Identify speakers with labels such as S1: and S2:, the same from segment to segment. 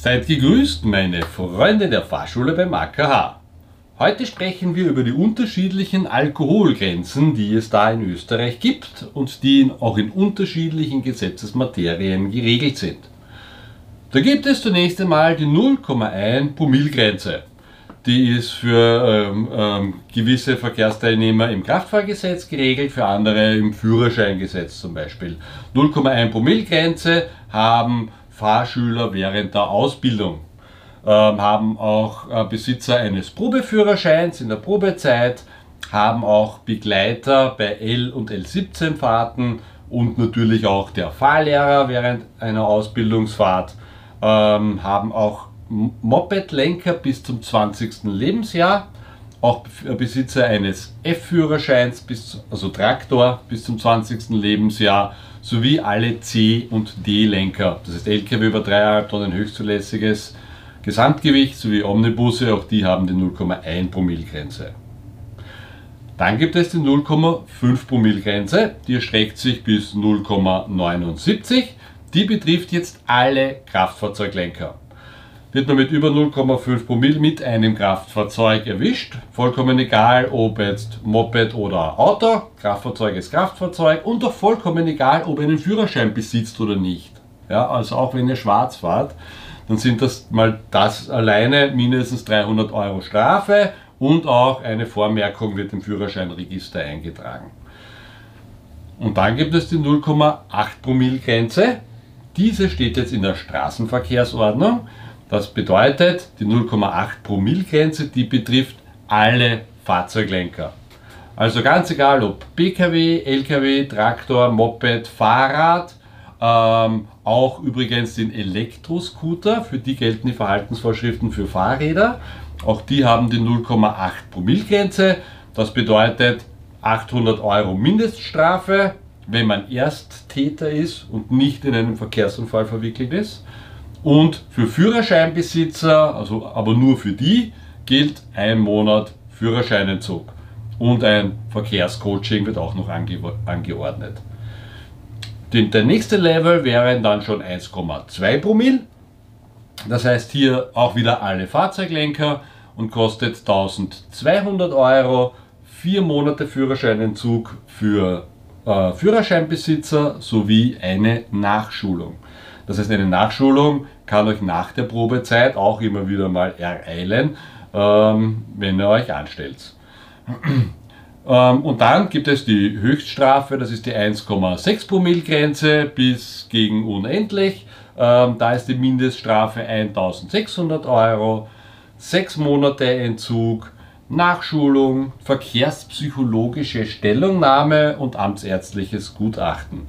S1: Seid gegrüßt, meine Freunde der Fahrschule beim AKH. Heute sprechen wir über die unterschiedlichen Alkoholgrenzen, die es da in Österreich gibt und die auch in unterschiedlichen Gesetzesmaterien geregelt sind. Da gibt es zunächst einmal die 0,1 Promillgrenze. Die ist für ähm, ähm, gewisse Verkehrsteilnehmer im Kraftfahrgesetz geregelt, für andere im Führerscheingesetz zum Beispiel. 0,1 Promillgrenze haben Fahrschüler während der Ausbildung. Ähm, haben auch äh, Besitzer eines Probeführerscheins in der Probezeit, haben auch Begleiter bei L- und L17 Fahrten und natürlich auch der Fahrlehrer während einer Ausbildungsfahrt, ähm, haben auch Mopedlenker bis zum 20. Lebensjahr, auch Besitzer eines F-Führerscheins, also Traktor bis zum 20. Lebensjahr, sowie alle C- und D-Lenker, das heißt LKW über 3,5 Tonnen höchstzulässiges Gesamtgewicht sowie Omnibusse, auch die haben die 0,1 Promille-Grenze. Dann gibt es die 0,5 Promille-Grenze, die erstreckt sich bis 0,79. Die betrifft jetzt alle Kraftfahrzeuglenker. Wird man mit über 0,5 Promille mit einem Kraftfahrzeug erwischt, vollkommen egal, ob jetzt Moped oder Auto, Kraftfahrzeug ist Kraftfahrzeug und auch vollkommen egal, ob ihr einen Führerschein besitzt oder nicht. Ja, also auch wenn ihr schwarz fahrt, dann sind das mal das alleine mindestens 300 Euro Strafe und auch eine Vormerkung wird im Führerscheinregister eingetragen. Und dann gibt es die 0,8 Promille Grenze. Diese steht jetzt in der Straßenverkehrsordnung das bedeutet, die 0,8 Promille Grenze, die betrifft alle Fahrzeuglenker. Also ganz egal ob PKW, LKW, Traktor, Moped, Fahrrad, ähm, auch übrigens den Elektroscooter, für die gelten die Verhaltensvorschriften für Fahrräder. Auch die haben die 0,8 Promille Grenze. Das bedeutet 800 Euro Mindeststrafe, wenn man Ersttäter ist und nicht in einen Verkehrsunfall verwickelt ist. Und für Führerscheinbesitzer, also aber nur für die, gilt ein Monat Führerscheinentzug. Und ein Verkehrscoaching wird auch noch ange angeordnet. Den, der nächste Level wären dann schon 1,2 Promille. Das heißt hier auch wieder alle Fahrzeuglenker und kostet 1200 Euro. Vier Monate Führerscheinentzug für äh, Führerscheinbesitzer sowie eine Nachschulung. Das heißt, eine Nachschulung kann euch nach der Probezeit auch immer wieder mal ereilen, ähm, wenn ihr euch anstellt. ähm, und dann gibt es die Höchststrafe, das ist die 1,6 Promille Grenze bis gegen unendlich. Ähm, da ist die Mindeststrafe 1600 Euro, 6 Monate Entzug, Nachschulung, verkehrspsychologische Stellungnahme und amtsärztliches Gutachten.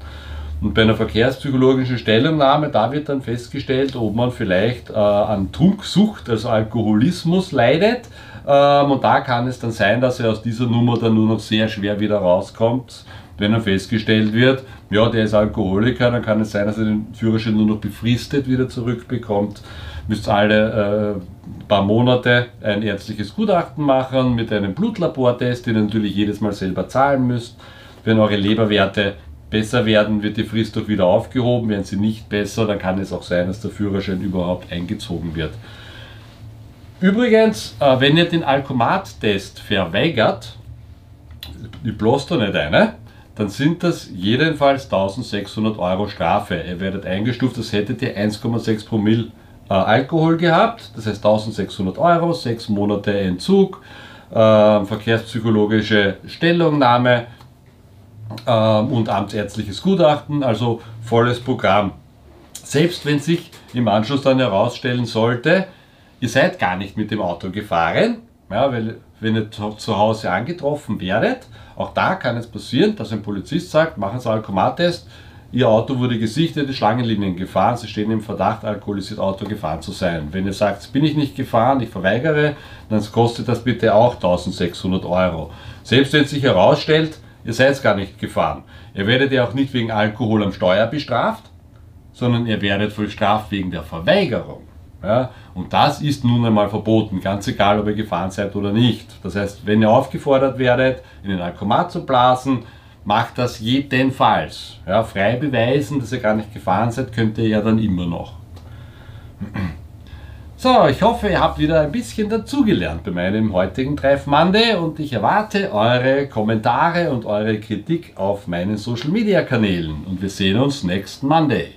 S1: Und bei einer verkehrspsychologischen Stellungnahme, da wird dann festgestellt, ob man vielleicht äh, an Trunksucht, also Alkoholismus leidet. Ähm, und da kann es dann sein, dass er aus dieser Nummer dann nur noch sehr schwer wieder rauskommt. Wenn er festgestellt wird, ja, der ist Alkoholiker, dann kann es sein, dass er den Führerschein nur noch befristet wieder zurückbekommt. Müsst alle äh, paar Monate ein ärztliches Gutachten machen mit einem Blutlabortest, den ihr natürlich jedes Mal selber zahlen müsst. Wenn eure Leberwerte besser werden, wird die Frist doch wieder aufgehoben. Werden sie nicht besser, dann kann es auch sein, dass der Führerschein überhaupt eingezogen wird. Übrigens, äh, wenn ihr den Alkomat-Test verweigert, ich bloß da nicht eine, dann sind das jedenfalls 1600 Euro Strafe. Ihr werdet eingestuft, als hättet ihr 1,6 Promille äh, Alkohol gehabt, das heißt 1600 Euro, 6 Monate Entzug, äh, verkehrspsychologische Stellungnahme, und amtsärztliches Gutachten, also volles Programm. Selbst wenn sich im Anschluss dann herausstellen sollte, ihr seid gar nicht mit dem Auto gefahren, ja, weil wenn ihr zu Hause angetroffen werdet, auch da kann es passieren, dass ein Polizist sagt, machen Sie Alkomattest, Ihr Auto wurde gesichtet, die Schlangenlinien gefahren, Sie stehen im Verdacht, alkoholisiert Auto gefahren zu sein. Wenn ihr sagt, bin ich nicht gefahren, ich verweigere, dann kostet das bitte auch 1600 Euro. Selbst wenn sich herausstellt, ihr seid gar nicht gefahren. Ihr werdet ja auch nicht wegen Alkohol am Steuer bestraft, sondern ihr werdet bestraft wegen der Verweigerung. Ja? Und das ist nun einmal verboten, ganz egal, ob ihr gefahren seid oder nicht. Das heißt, wenn ihr aufgefordert werdet, in den Alkomat zu blasen, macht das jedenfalls. Ja, frei beweisen, dass ihr gar nicht gefahren seid, könnt ihr ja dann immer noch. So, ich hoffe, ihr habt wieder ein bisschen dazugelernt bei meinem heutigen Treff Monday und ich erwarte eure Kommentare und eure Kritik auf meinen Social Media Kanälen und wir sehen uns nächsten Monday.